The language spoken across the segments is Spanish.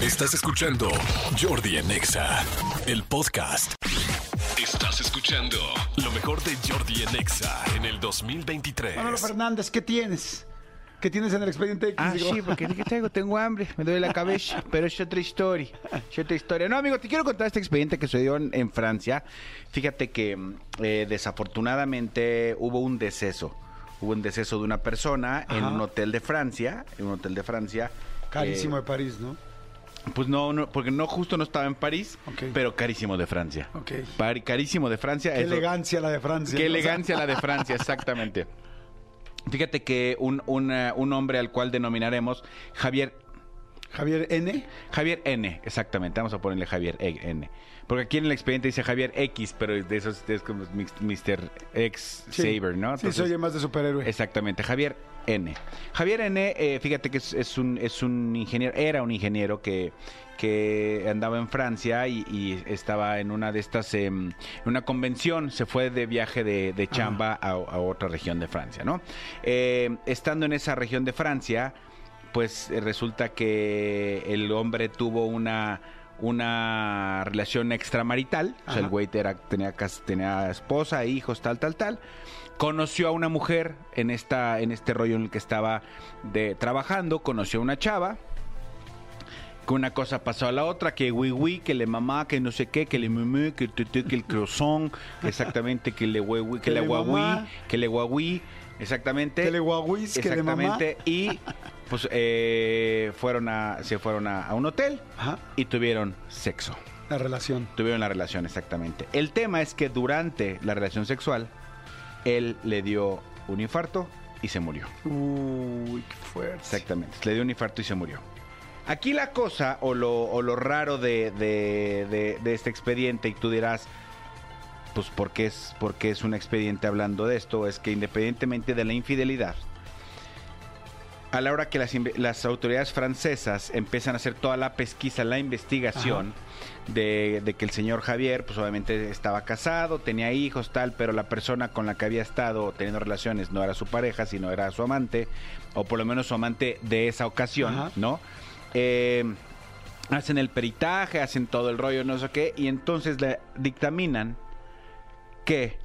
Estás escuchando Jordi en Exa, el podcast. Estás escuchando lo mejor de Jordi en Exa en el 2023. Manolo Fernández, ¿qué tienes? ¿Qué tienes en el expediente X? Ah, Digo, sí, porque ¿qué tengo? Tengo hambre, me duele la cabeza, pero es otra historia, es otra historia. No, amigo, te quiero contar este expediente que sucedió en, en Francia. Fíjate que mm, eh, desafortunadamente hubo un deceso. Hubo un deceso de una persona en Ajá. un hotel de Francia, en un hotel de Francia. Carísimo Eh, de París, ¿no? Pues no, no, porque no justo no estaba en París, pero carísimo de Francia. Ok. Par- carísimo de Francia. Qué eso- elegancia la de Francia. Qué elegancia la de Francia, exactamente. Fíjate que un, una- un hombre al cual denominaremos Javier Javier N. Javier N, exactamente. Vamos a ponerle Javier E- N. Porque aquí en el expediente dice Javier X, pero de esos es como Mr. X Sí. Saber, ¿no? Sí, se oye más de superhéroe. Exactamente, Javier N. Javier N, eh, fíjate que es, es un, es un ingeniero, era un ingeniero que, que andaba en Francia y, y estaba en una de estas, en una convención, se fue de viaje de, de chamba a, a otra región de Francia, ¿no? Eh, estando en esa región de Francia, pues eh, resulta que el hombre tuvo una una relación extramarital, o sea, el güey era- tenía, tenía esposa, hijos, tal, tal, tal. Conoció a una mujer en esta, en este rollo en el que estaba de, trabajando, conoció a una chava, que una cosa pasó a la otra, que oui, que le mamá, que no sé qué, que le mamá, que, que el croissant, exactamente, que le oui, que, Que le mamá. que le guagüí, exactamente. Le guaguis, que le mamá. Exactamente. Y pues eh, fueron a, se fueron a, a un hotel Ajá. y tuvieron sexo. La relación. Tuvieron la relación, exactamente. El tema es que durante la relación sexual, él le dio un infarto y se murió. Uy, qué fuerte. Exactamente. Le dio un infarto y se murió. Aquí la cosa o lo, o lo raro de, de- de- de este expediente, y tú dirás, pues ¿por qué, es, por qué es un expediente hablando de esto? Es que independientemente de la infidelidad, a la hora que las, las autoridades francesas empiezan a hacer toda la pesquisa, la investigación de, de que el señor Javier, pues obviamente estaba casado, tenía hijos, tal, pero la persona con la que había estado teniendo relaciones no era su pareja, sino era su amante, o por lo menos su amante de esa ocasión, Ajá. ¿no? Eh, hacen el peritaje, hacen todo el rollo, no sé qué, y entonces le dictaminan que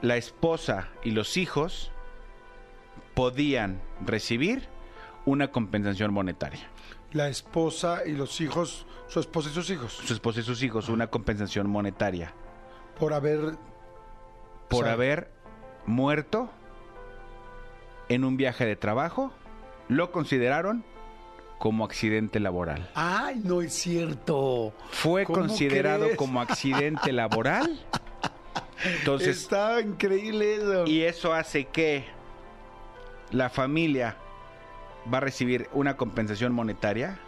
la esposa y los hijos podían recibir una compensación monetaria. La esposa y los hijos, su esposa y sus hijos, Su esposa y sus hijos una compensación monetaria por haber... por o sea, haber muerto en un viaje de trabajo. Lo consideraron como accidente laboral. Ay, no es cierto. Fue ¿Cómo considerado crees? como accidente laboral. Entonces, Está increíble eso. Y eso hace que la familia va a recibir una compensación monetaria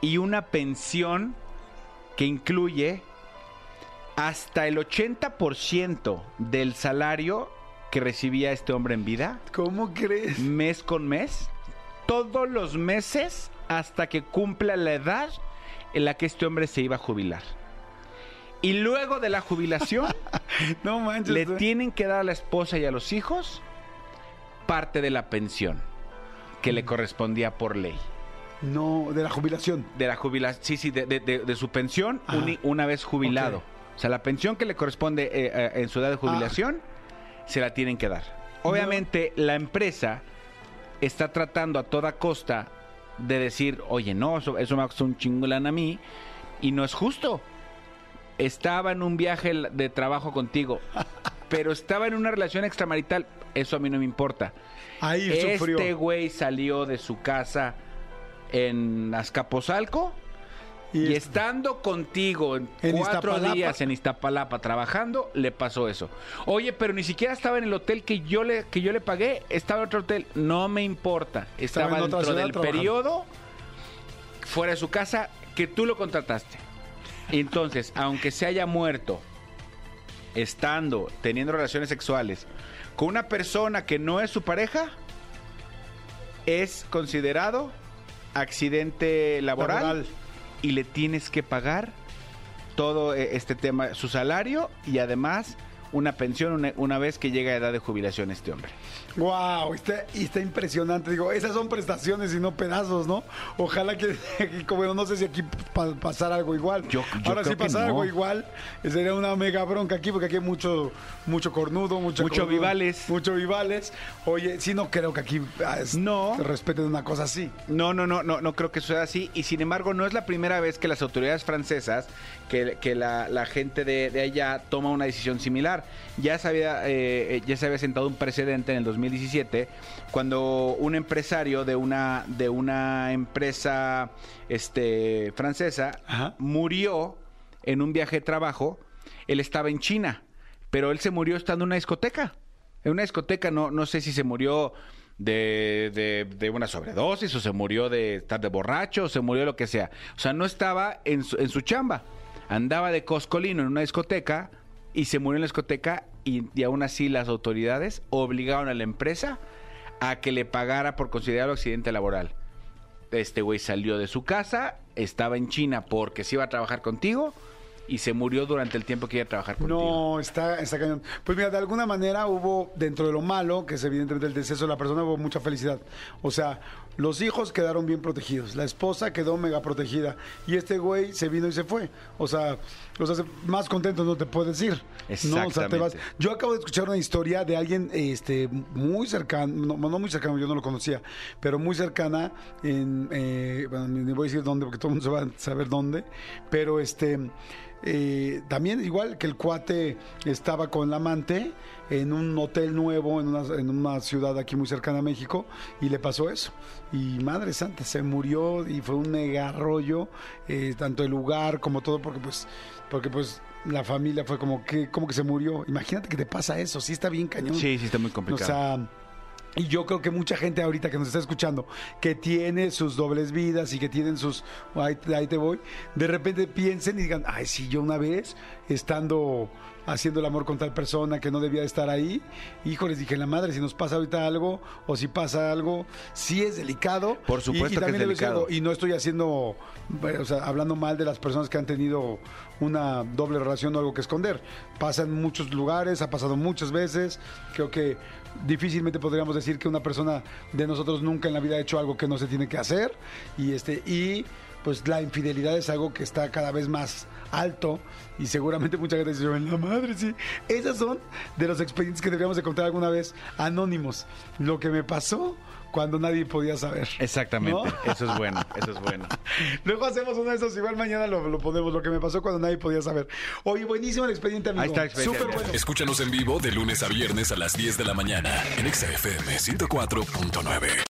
y una pensión que incluye hasta el 80% del salario que recibía este hombre en vida, ¿Cómo crees? mes con mes, todos los meses hasta que cumpla la edad en la que este hombre se iba a jubilar. Y luego de la jubilación, No manches. le tú- tienen que dar a la esposa y a los hijos parte de la pensión que le correspondía por ley. No, de la jubilación. De la jubilación, sí, sí, de, de- de- de su pensión una vez jubilado. O sea, la pensión que le corresponde eh, eh, en su edad de jubilación se la tienen que dar. Obviamente, la empresa está tratando a toda costa de decir, oye, no, eso, eso me costado un chingo de lana a mí y no es justo. Estaba en un viaje de trabajo contigo, pero estaba en una relación extramarital. Eso a mí no me importa. Ahí Este sufrió. güey salió de su casa en Azcapotzalco y, Y, estando contigo en, En cuatro Iztapalapa. días en Iztapalapa trabajando, le pasó eso. Oye, pero ni siquiera estaba en el hotel que yo le, que yo le pagué, estaba en otro hotel. No me importa. Estaba dentro del trabajando. periodo fuera de su casa que tú lo contrataste. Entonces, aunque se haya muerto estando teniendo relaciones sexuales con una persona que no es su pareja, es considerado accidente laboral, Laboral. y le tienes que pagar todo eh, este tema, su salario y además una pensión una, una vez que llega a edad de jubilación este hombre. Wow, está, está impresionante. Digo, esas son prestaciones y no pedazos, ¿no? Ojalá que, como no sé si aquí pa- pasara algo igual. Yo- yo Ahora si pasara no. algo igual, sería una mega bronca aquí, porque aquí hay mucho, mucho cornudo, mucho, Mucho cornudo, vivales. Mucho vivales. Oye, sí, no creo que aquí ah, es- No. se respeten una cosa así. No, no, no, no, no creo que suceda así. Y sin embargo, no es la primera vez que las autoridades francesas, que, que la, la gente de, de allá toma una decisión similar. Ya se, había, eh, eh, ya se había sentado un precedente en el 2017 cuando un empresario de una, de una empresa este, francesa Ajá. murió en un viaje de trabajo. Él estaba en China, pero él se murió estando en una discoteca. En una discoteca, no, no sé si se murió de, de- de una sobredosis o se murió de estar de borracho o se murió de lo que sea. O sea, no estaba en su, en su chamba. Andaba de coscolino en una discoteca y se murió en la discoteca y, aún así las autoridades obligaron a la empresa a que le pagara por considerarlo accidente laboral. Este güey salió de su casa, estaba en China porque se iba a trabajar contigo y se murió durante el tiempo que iba a trabajar contigo. No, está, está cañón. Pues mira, de alguna manera hubo, dentro de lo malo, que es evidentemente el deceso de la persona, hubo mucha felicidad. O sea, los hijos quedaron bien protegidos, la esposa quedó mega protegida y este güey se vino y se fue. O sea, o sea más contento no te puedes ir. ¿no? O sea, te vas. Exactamente. Yo acabo de escuchar una historia de alguien este, muy cercano, no, no muy cercano, yo no lo conocía, pero muy cercana, en, eh, bueno, ni voy a decir dónde porque todo el mundo se va a saber dónde, pero este, eh, también igual que el cuate estaba con la amante en un hotel nuevo en una, en una ciudad aquí muy cercana a México y le pasó eso. Y madre santa, se murió y fue un mega rollo, eh, tanto el lugar como todo, porque pues, porque pues la familia fue como que, como que se murió. Imagínate que te pasa eso, sí está bien cañón. Sí, sí está muy O complicado. sea, y yo creo que mucha gente ahorita que nos está escuchando, que tiene sus dobles vidas y que tienen sus, ahí, ahí te voy, de repente piensen y digan, ay, sí, yo una vez, estando haciendo el amor con tal persona que no debía de estar ahí, híjoles, dije, la madre, si nos pasa ahorita algo o si pasa algo, sí es delicado. Por supuesto Y- y que también es delicado. y no estoy haciendo, o sea, hablando mal de las personas que han tenido una doble relación o algo que esconder. Pasa en muchos lugares, ha pasado muchas veces. Creo que difícilmente podríamos decir que una persona de nosotros nunca en la vida ha hecho algo que no se tiene que hacer. Y este, y pues la infidelidad es algo que está cada vez más alto y seguramente mucha gente dice, "En la madre, sí. Esas son de los expedientes que deberíamos de contar alguna vez anónimos. Lo que me pasó cuando nadie podía saber. Exactamente, ¿No? eso es bueno, eso es bueno. Luego hacemos uno de esos, igual mañana lo, lo ponemos, lo que me pasó cuando nadie podía saber. Oye, buenísimo el expediente, amigo. Ahí está el expediente. Súper bueno. Escúchanos en vivo de lunes a viernes a las 10 de la mañana en Exa FM 104.9.